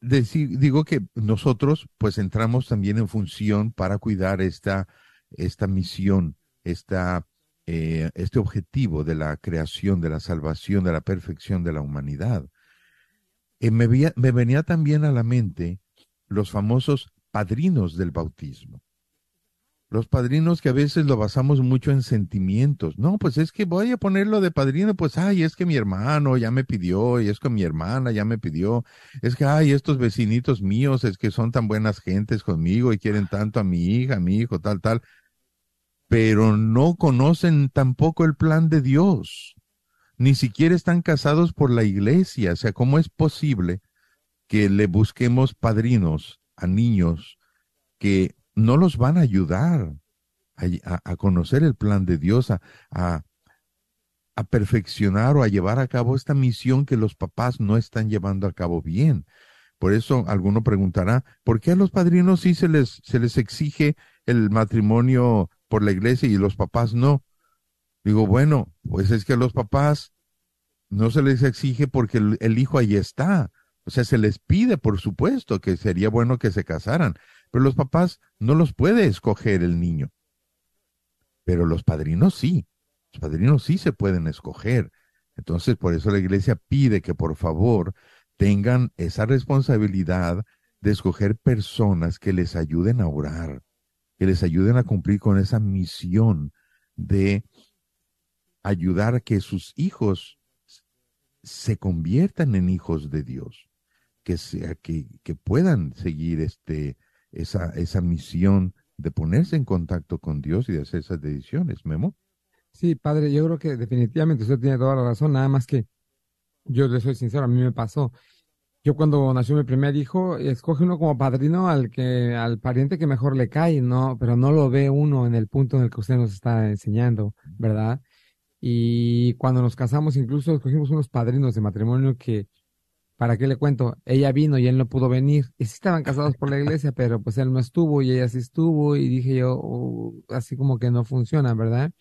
Digo que nosotros pues entramos también en función para cuidar esta, esta misión, esta, eh, este objetivo de la creación, de la salvación, de la perfección de la humanidad. Eh, me, veía- me venía también a la mente los famosos padrinos del bautismo. Los padrinos que a veces lo basamos mucho en sentimientos. No, pues es que voy a ponerlo de padrino, pues, ay, es que mi hermano ya me pidió, y es que mi hermana ya me pidió, es que, ay, estos vecinitos míos, es que son tan buenas gentes conmigo y quieren tanto a mi hija, a mi hijo, tal, tal, pero no conocen tampoco el plan de Dios. Ni siquiera están casados por la iglesia. O sea, ¿cómo es posible que le busquemos padrinos a niños que no los van a ayudar a, conocer el plan de Dios, a, perfeccionar o a llevar a cabo esta misión que los papás no están llevando a cabo bien? Por eso alguno preguntará, ¿por qué a los padrinos sí se les, se les exige el matrimonio por la iglesia y los papás no? Digo, bueno, pues es que a los papás no se les exige porque el, el hijo ahí está. O sea, se les pide, por supuesto, que sería bueno que se casaran, pero los papás no los puede escoger el niño. Pero los padrinos sí, los padrinos sí se pueden escoger. Entonces, por eso la iglesia pide que por favor tengan esa responsabilidad de escoger personas que les ayuden a orar, que les ayuden a cumplir con esa misión de ayudar a que sus hijos se conviertan en hijos de Dios, que sea que, que puedan seguir este esa esa misión de ponerse en contacto con Dios y de hacer esas decisiones, Memo. Sí, padre, yo creo que definitivamente usted tiene toda la razón, nada más que yo le soy sincero, a mí me pasó. Yo cuando nació mi primer hijo, escoge uno como padrino al que, al pariente que mejor le cae, no, pero no lo ve uno en el punto en el que usted nos está enseñando, ¿verdad? Y cuando nos casamos, incluso escogimos unos padrinos de matrimonio que, ¿para qué le cuento? Ella vino y él no pudo venir. Y sí estaban casados por la iglesia, pero pues él no estuvo y ella sí estuvo. Y dije yo, "Oh, así como que no funciona, ¿verdad?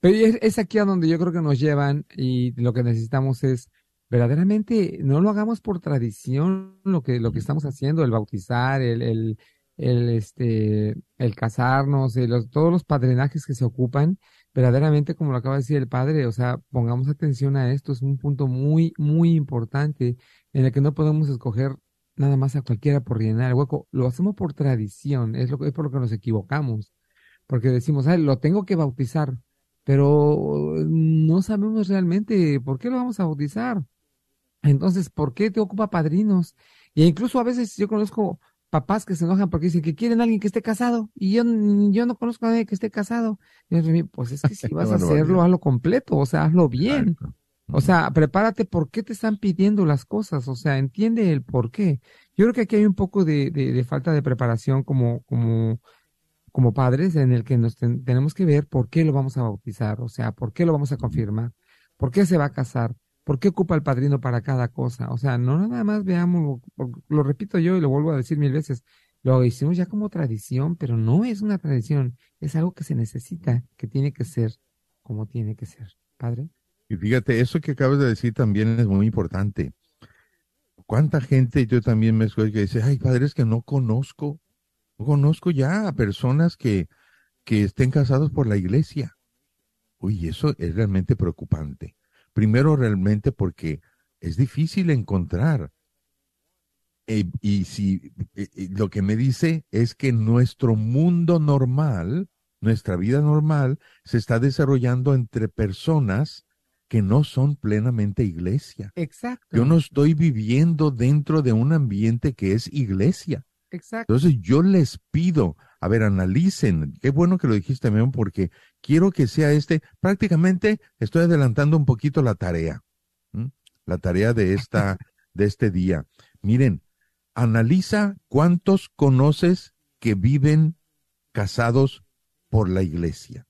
Pero es, es aquí a donde yo creo que nos llevan y lo que necesitamos es verdaderamente no lo hagamos por tradición lo que lo que estamos haciendo, el bautizar, el el, el este el casarnos, el- los- todos los padrinajes que se ocupan, verdaderamente como lo acaba de decir el padre, o sea, pongamos atención a esto, es un punto muy muy importante en el que no podemos escoger nada más a cualquiera por llenar el hueco, lo hacemos por tradición, es lo es por lo que nos equivocamos, porque decimos, "Ay, lo tengo que bautizar." pero no sabemos realmente por qué lo vamos a bautizar. Entonces, ¿por qué te ocupa padrinos? Y incluso a veces yo conozco papás que se enojan porque dicen que quieren a alguien que esté casado y yo, yo no conozco a nadie que esté casado. Y pues es que si vas a hacerlo, hazlo completo, o sea, hazlo bien. O sea, prepárate por qué te están pidiendo las cosas, o sea, entiende el por qué. Yo creo que aquí hay un poco de, de, de falta de preparación como, como, como padres en el que nos ten- tenemos que ver por qué lo vamos a bautizar, o sea, por qué lo vamos a confirmar, por qué se va a casar, por qué ocupa el padrino para cada cosa. O sea, no nada más veamos, lo, repito yo y lo vuelvo a decir mil veces, lo hicimos ya como tradición, pero no es una tradición, es algo que se necesita, que tiene que ser como tiene que ser. Padre. Y fíjate, eso que acabas de decir también es muy importante. ¿Cuánta gente yo también me escucho que dice, ay, padres que no conozco, no conozco ya a personas que, que estén casados por la iglesia? Uy, eso es realmente preocupante. Primero, realmente porque es difícil encontrar. Eh, y si eh, eh, lo que me dice es que nuestro mundo normal, nuestra vida normal, se está desarrollando entre personas que no son plenamente iglesia. Exacto. Yo no estoy viviendo dentro de un ambiente que es iglesia. Exacto. Entonces yo les pido, a ver, analicen, qué bueno que lo dijiste, Memo, porque quiero que sea este, prácticamente estoy adelantando un poquito la tarea, la tarea de esta, de este día. Miren, analiza cuántos conoces que viven casados por la iglesia,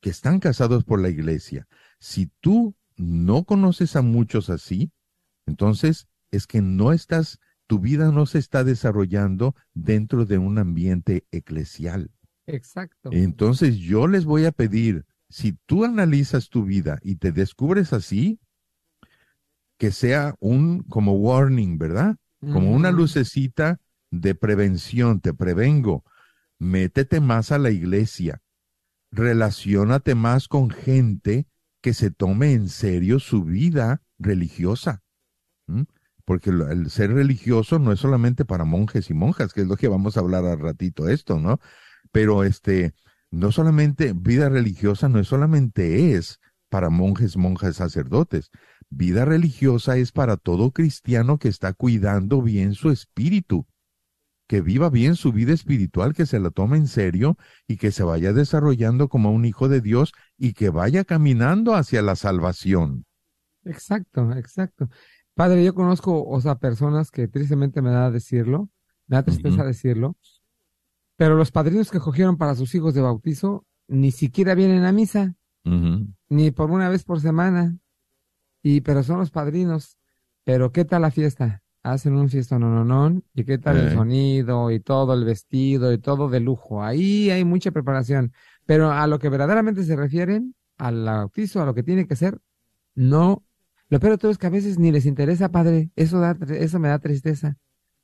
que están casados por la iglesia. Si tú no conoces a muchos así, entonces es que no estás tu vida no se está desarrollando dentro de un ambiente eclesial. Exacto. Entonces yo les voy a pedir, si tú analizas tu vida y te descubres así, que sea un como warning, ¿verdad? como una lucecita de prevención, te prevengo, métete más a la iglesia, relaciónate más con gente que se tome en serio su vida religiosa. Porque el ser religioso no es solamente para monjes y monjas, que es lo que vamos a hablar al ratito esto, ¿no? Pero este, no solamente vida religiosa, no es solamente es para monjes, monjas, sacerdotes. Vida religiosa es para todo cristiano que está cuidando bien su espíritu, que viva bien su vida espiritual, que se la tome en serio y que se vaya desarrollando como un hijo de Dios y que vaya caminando hacia la salvación. Exacto, exacto. Padre, yo conozco, o sea, personas que tristemente me da decirlo, me da tristeza decirlo, pero los padrinos que cogieron para sus hijos de bautizo ni siquiera vienen a misa, ni por una vez por semana, y pero son los padrinos. Pero ¿qué tal la fiesta? Hacen un fiesta no, no, no, y qué tal el sonido y todo el vestido y todo de lujo. Ahí hay mucha preparación, pero a lo que verdaderamente se refieren, al bautizo, a lo que tiene que ser, no. Lo peor de todo es que a veces ni les interesa, padre. Eso da, eso me da tristeza.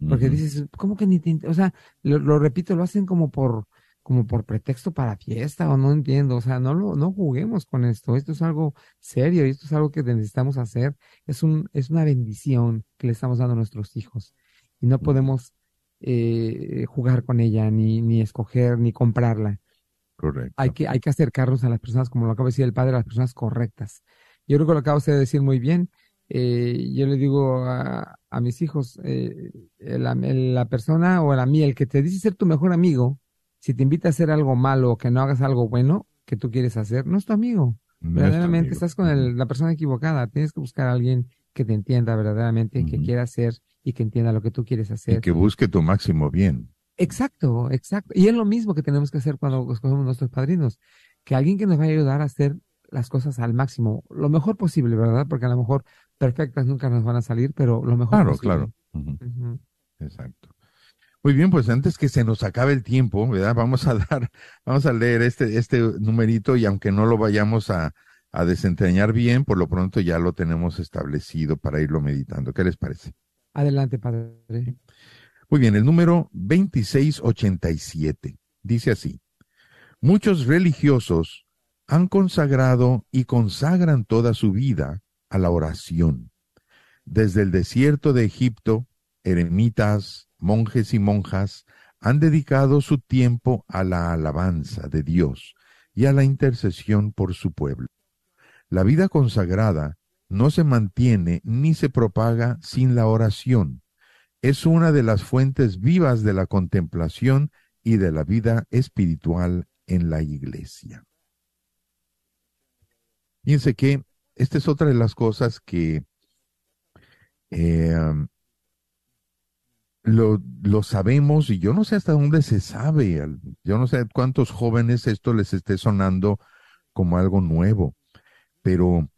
Porque dices, ¿cómo que ni te in-?" O sea, lo, lo repito, lo hacen como por, como por pretexto para fiesta, o no entiendo. O sea, no lo, no juguemos con esto. Esto es algo serio y esto es algo que necesitamos hacer. Es un, es una bendición que le estamos dando a nuestros hijos. Y no podemos eh, jugar con ella, ni, ni escoger, ni comprarla Correcto. hay que, hay que acercarnos a las personas, como lo acaba de decir el padre, a las personas correctas. Yo creo que lo acaba usted de decir muy bien. Eh, yo le digo a, a mis hijos, eh, la, la persona o a mí, el que te dice ser tu mejor amigo, si te invita a hacer algo malo o que no hagas algo bueno que tú quieres hacer, no es tu amigo. Verdaderamente amigo. estás con el- la persona equivocada. Tienes que buscar a alguien que te entienda verdaderamente, que quiera hacer y que entienda lo que tú quieres Y hacer. que busque tu máximo bien. Exacto, exacto. Y es lo mismo que tenemos que hacer cuando escogemos nuestros padrinos, que alguien que nos vaya a ayudar a hacer las cosas al máximo, lo mejor posible, ¿verdad? Porque a lo mejor perfectas nunca nos van a salir, pero lo mejor Claro, posible. claro. Exacto. Muy bien, pues antes que se nos acabe el tiempo, ¿verdad? Vamos a dar, vamos a leer este, este numerito y aunque no lo vayamos a, a desentrañar bien, por lo pronto ya lo tenemos establecido para irlo meditando. ¿Qué les parece? Adelante, padre. Muy bien, el número 2687 dice así. Muchos religiosos han consagrado y consagran toda su vida a la oración. Desde el desierto de Egipto, eremitas, monjes y monjas han dedicado su tiempo a la alabanza de Dios y a la intercesión por su pueblo. La vida consagrada no se mantiene ni se propaga sin la oración. Es una de las fuentes vivas de la contemplación y de la vida espiritual en la iglesia. Fíjense que esta es otra de las cosas que eh, lo, lo sabemos y yo no sé hasta dónde se sabe. Yo no sé cuántos jóvenes esto les esté sonando como algo nuevo, pero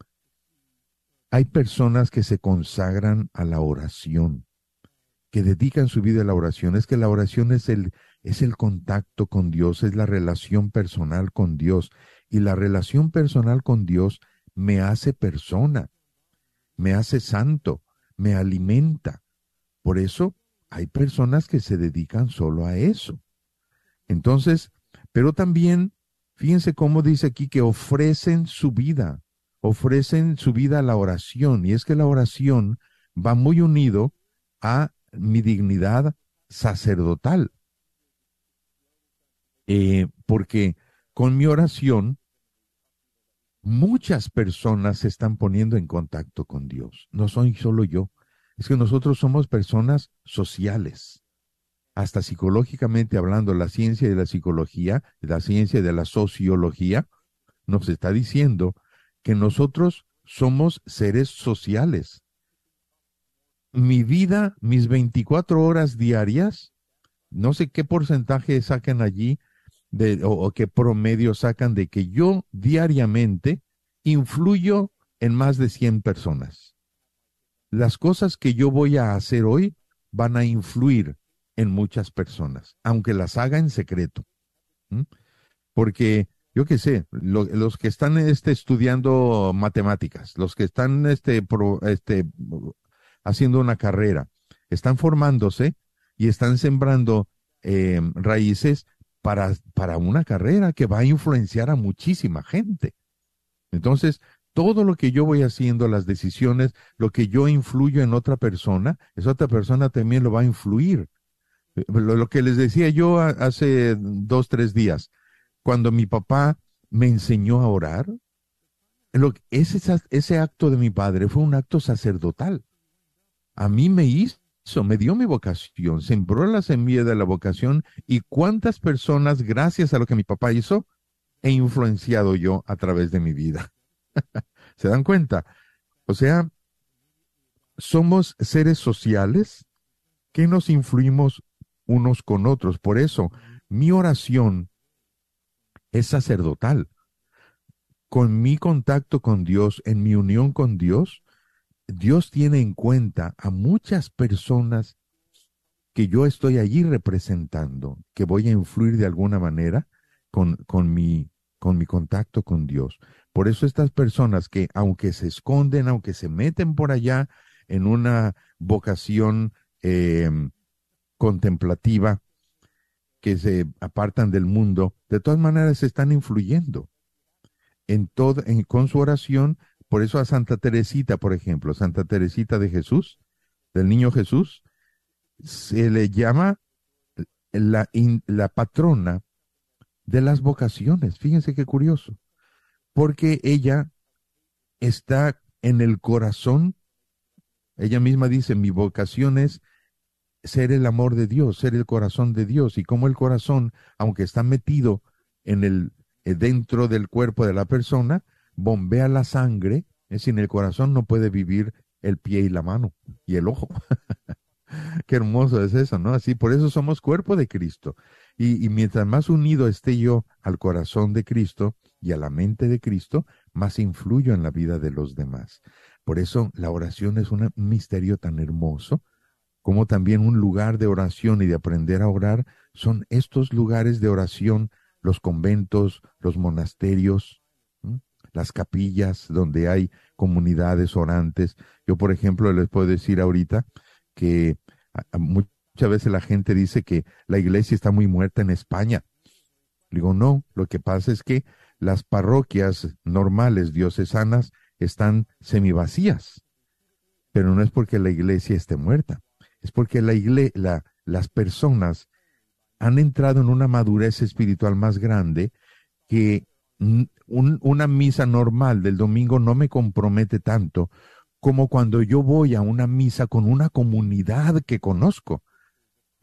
hay personas que se consagran a la oración, que dedican su vida a la oración. Es que la oración es el, es el contacto con Dios, es la relación personal con Dios. Y la relación personal con Dios me hace persona, me hace santo, me alimenta. Por eso hay personas que se dedican solo a eso. Entonces, pero también, fíjense cómo dice aquí que ofrecen su vida, ofrecen su vida a la oración. Y es que la oración va muy unido a mi dignidad sacerdotal. Eh, porque con mi oración, muchas personas se están poniendo en contacto con Dios. No soy solo yo. Es que nosotros somos personas sociales. Hasta psicológicamente hablando, la ciencia de la psicología, la ciencia de la sociología, nos está diciendo que nosotros somos seres sociales. Mi vida, mis 24 horas diarias, no sé qué porcentaje sacan allí de, o, qué promedio sacan de que yo diariamente influyo en más de 100 personas. Las cosas que yo voy a hacer hoy van a influir en muchas personas, aunque las haga en secreto. Porque yo qué sé, lo- los que están este, estudiando matemáticas, los que están este, este, haciendo una carrera, están formándose y están sembrando eh, raíces para, para una carrera que va a influenciar a muchísima gente. Entonces, todo lo que yo voy haciendo, las decisiones, lo que yo influyo en otra persona, esa otra persona también lo va a influir. Eh, Lo, lo que les decía yo hace dos, tres días, cuando mi papá me enseñó a orar, lo, ese, ese acto de mi padre fue un acto sacerdotal. A mí me hizo, me dio mi vocación, sembró la semilla de la vocación y cuántas personas, gracias a lo que mi papá hizo, he influenciado yo a través de mi vida. ¿Se dan cuenta? O sea, somos seres sociales que nos influimos unos con otros. Por eso, mi oración es sacerdotal. Con mi contacto con Dios, en mi unión con Dios, Dios tiene en cuenta a muchas personas que yo estoy allí representando, que voy a influir de alguna manera con, con, mi, con mi contacto con Dios. Por eso estas personas que aunque se esconden, aunque se meten por allá en una vocación eh, contemplativa, que se apartan del mundo, de todas maneras están influyendo en todo, en, con su oración. Por eso a Santa Teresita, por ejemplo, Santa Teresita de Jesús, del niño Jesús, se le llama la, in- la patrona de las vocaciones. Fíjense qué curioso. Porque ella está en el corazón. Ella misma dice, mi vocación es ser el amor de Dios, ser el corazón de Dios. Y como el corazón, aunque está metido en el, eh, dentro del cuerpo de la persona, bombea la sangre, es en el corazón no puede vivir el pie y la mano y el ojo. Qué hermoso es eso, ¿no? Así, por eso somos cuerpo de Cristo. Y, y mientras más unido esté yo al corazón de Cristo y a la mente de Cristo, más influyo en la vida de los demás. Por eso la oración es un misterio tan hermoso, como también un lugar de oración y de aprender a orar son estos lugares de oración, los conventos, los monasterios. Las capillas donde hay comunidades orantes. Yo, por ejemplo, les puedo decir ahorita que muchas veces la gente dice que la iglesia está muy muerta en España. Digo, no, lo que pasa es que las parroquias normales diocesanas están semivacías, pero no es porque la iglesia esté muerta, es porque la las personas han entrado en una madurez espiritual más grande que un- una misa normal del domingo no me compromete tanto como cuando yo voy a una misa con una comunidad que conozco.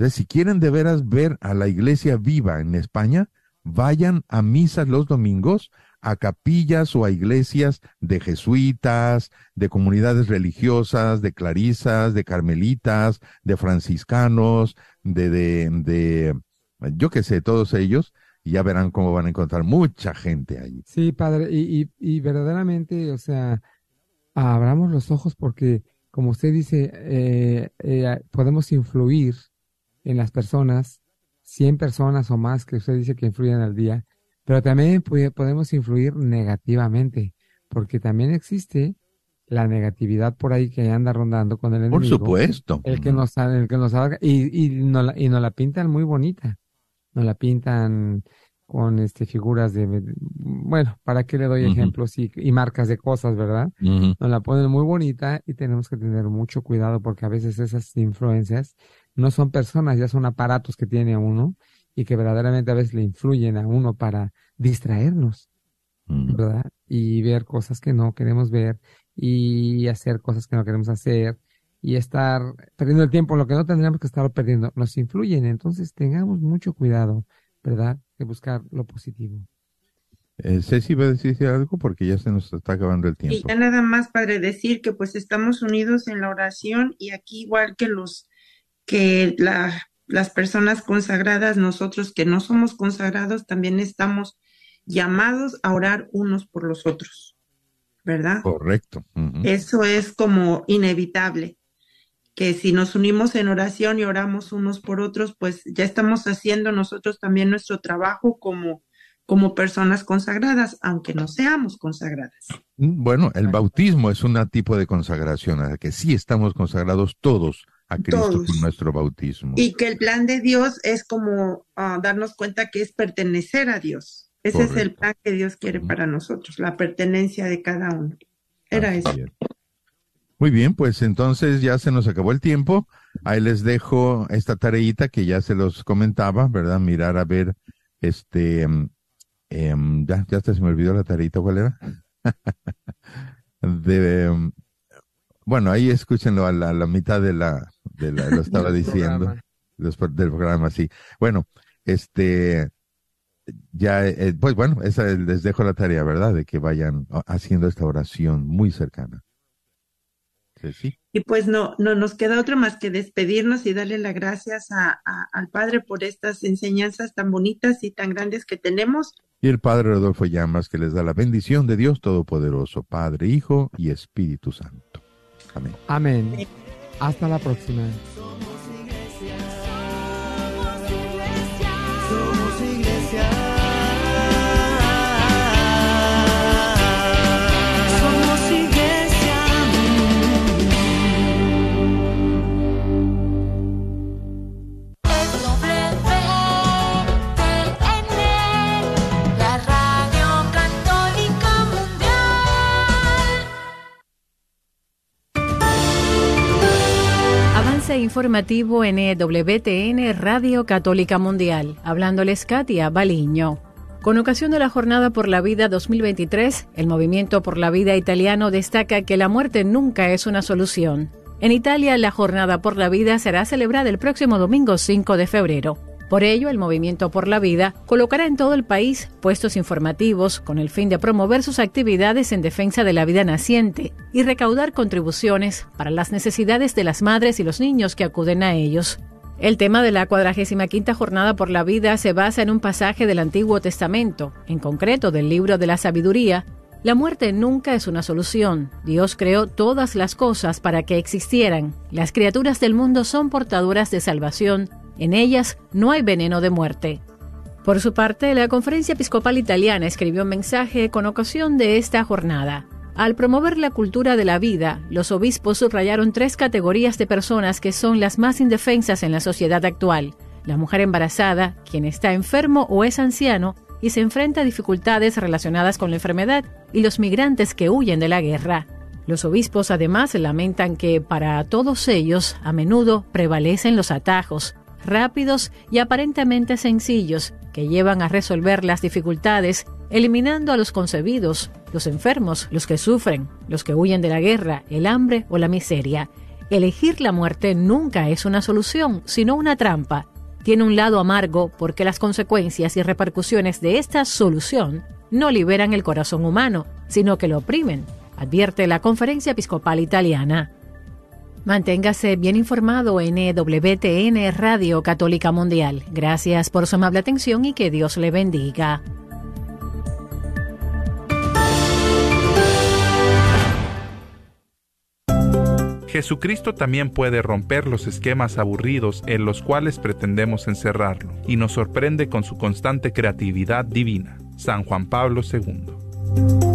Si quieren de veras ver a la iglesia viva en España, vayan a misas los domingos, a capillas o a iglesias de jesuitas, de comunidades religiosas, de clarisas, de carmelitas, de franciscanos, de, de, de yo qué sé, todos ellos, y ya verán cómo van a encontrar mucha gente ahí. Sí, padre, y, y, y verdaderamente, o sea, abramos los ojos porque, como usted dice, eh, eh, podemos influir en las personas, 100 personas o más que usted dice que influyen al día, pero también podemos influir negativamente, porque también existe la negatividad por ahí que anda rondando con el Por enemigo. supuesto. El que nos, el que nos haga, y, y, nos la, y nos la pintan muy bonita. Nos la pintan con este figuras de, bueno, ¿para qué le doy ejemplos y, y marcas de cosas, verdad? Ujú. Nos la ponen muy bonita y tenemos que tener mucho cuidado porque a veces esas influencias no son personas, ya son aparatos que tiene uno y que verdaderamente a veces le influyen a uno para distraernos. ¿verdad? Y ver cosas que no queremos ver y hacer cosas que no queremos hacer y estar perdiendo el tiempo en lo que no tendríamos que estar perdiendo. Nos influyen, entonces tengamos mucho cuidado, ¿verdad? De buscar lo positivo. Eh, Ceci va a decir algo porque ya se nos está acabando el Y tiempo. ya nada más, Padre, decir que pues estamos unidos en la oración y aquí igual que los que la, las personas consagradas, nosotros que no somos consagrados, también estamos llamados a orar unos por los otros, ¿verdad? Correcto. Eso es como inevitable, que si nos unimos en oración y oramos unos por otros, pues ya estamos haciendo nosotros también nuestro trabajo como, como personas consagradas, aunque no seamos consagradas. Mm, Bueno, el bautismo es un tipo de consagración, a la que sí estamos consagrados todos a Cristo Todos. con nuestro bautismo. Y que el plan de Dios es como ah, darnos cuenta que es pertenecer a Dios. Ese es el plan que Dios quiere para nosotros, la pertenencia de cada uno. Era Así eso. es. Muy bien, pues entonces ya se nos acabó el tiempo. Ahí les dejo esta tareita que ya se los comentaba, ¿verdad? Mirar a ver, este, em, em, ya, ya hasta se me olvidó la tareita, ¿cuál era? de, em, bueno, ahí escúchenlo a la, a la mitad de la, de la, lo estaba diciendo, programa. los del programa, sí. Bueno, este, ya, eh, pues bueno, esa les dejo la tarea, ¿verdad? De que vayan ah, haciendo esta oración muy cercana. Sí, sí. Y pues no, no nos queda otra más que despedirnos y darle las gracias a- a- al Padre por estas enseñanzas tan bonitas y tan grandes que tenemos. Y el Padre Rodolfo Llamas que les da la bendición de Dios Todopoderoso, Padre, Hijo y Espíritu Santo. Amén. Amén. Hasta la próxima. Somos iglesia. Somos Informativo en EWTN Radio Católica Mundial. Hablándoles Katia Baliño. Con ocasión de la Jornada por la Vida 2023, el Movimiento por la Vida italiano destaca que la muerte nunca es una solución. En Italia, la Jornada por la Vida será celebrada el próximo domingo 5 de febrero. Por ello, el Movimiento por la Vida colocará en todo el país puestos informativos con el fin de promover sus actividades en defensa de la vida naciente y recaudar contribuciones para las necesidades de las madres y los niños que acuden a ellos. El tema de la 45 Jornada por la Vida se basa en un pasaje del Antiguo Testamento, en concreto del libro de la Sabiduría. La muerte nunca es una solución. Dios creó todas las cosas para que existieran. Las criaturas del mundo son portadoras de salvación. En ellas no hay veneno de muerte. Por su parte, la Conferencia Episcopal Italiana escribió un mensaje con ocasión de esta jornada. Al promover la cultura de la vida, los obispos subrayaron tres categorías de personas que son las más indefensas en la sociedad actual. La mujer embarazada, quien está enfermo o es anciano y se enfrenta a dificultades relacionadas con la enfermedad, y los migrantes que huyen de la guerra. Los obispos además lamentan que para todos ellos a menudo prevalecen los atajos, rápidos y aparentemente sencillos, que llevan a resolver las dificultades, eliminando a los concebidos, los enfermos, los que sufren, los que huyen de la guerra, el hambre o la miseria. Elegir la muerte nunca es una solución, sino una trampa. Tiene un lado amargo porque las consecuencias y repercusiones de esta solución no liberan el corazón humano, sino que lo oprimen, advierte la Conferencia Episcopal Italiana. Manténgase bien informado en EWTN Radio Católica Mundial. Gracias por su amable atención y que Dios le bendiga. Jesucristo también puede romper los esquemas aburridos en los cuales pretendemos encerrarlo, y nos sorprende con su constante creatividad divina. San Juan Pablo II.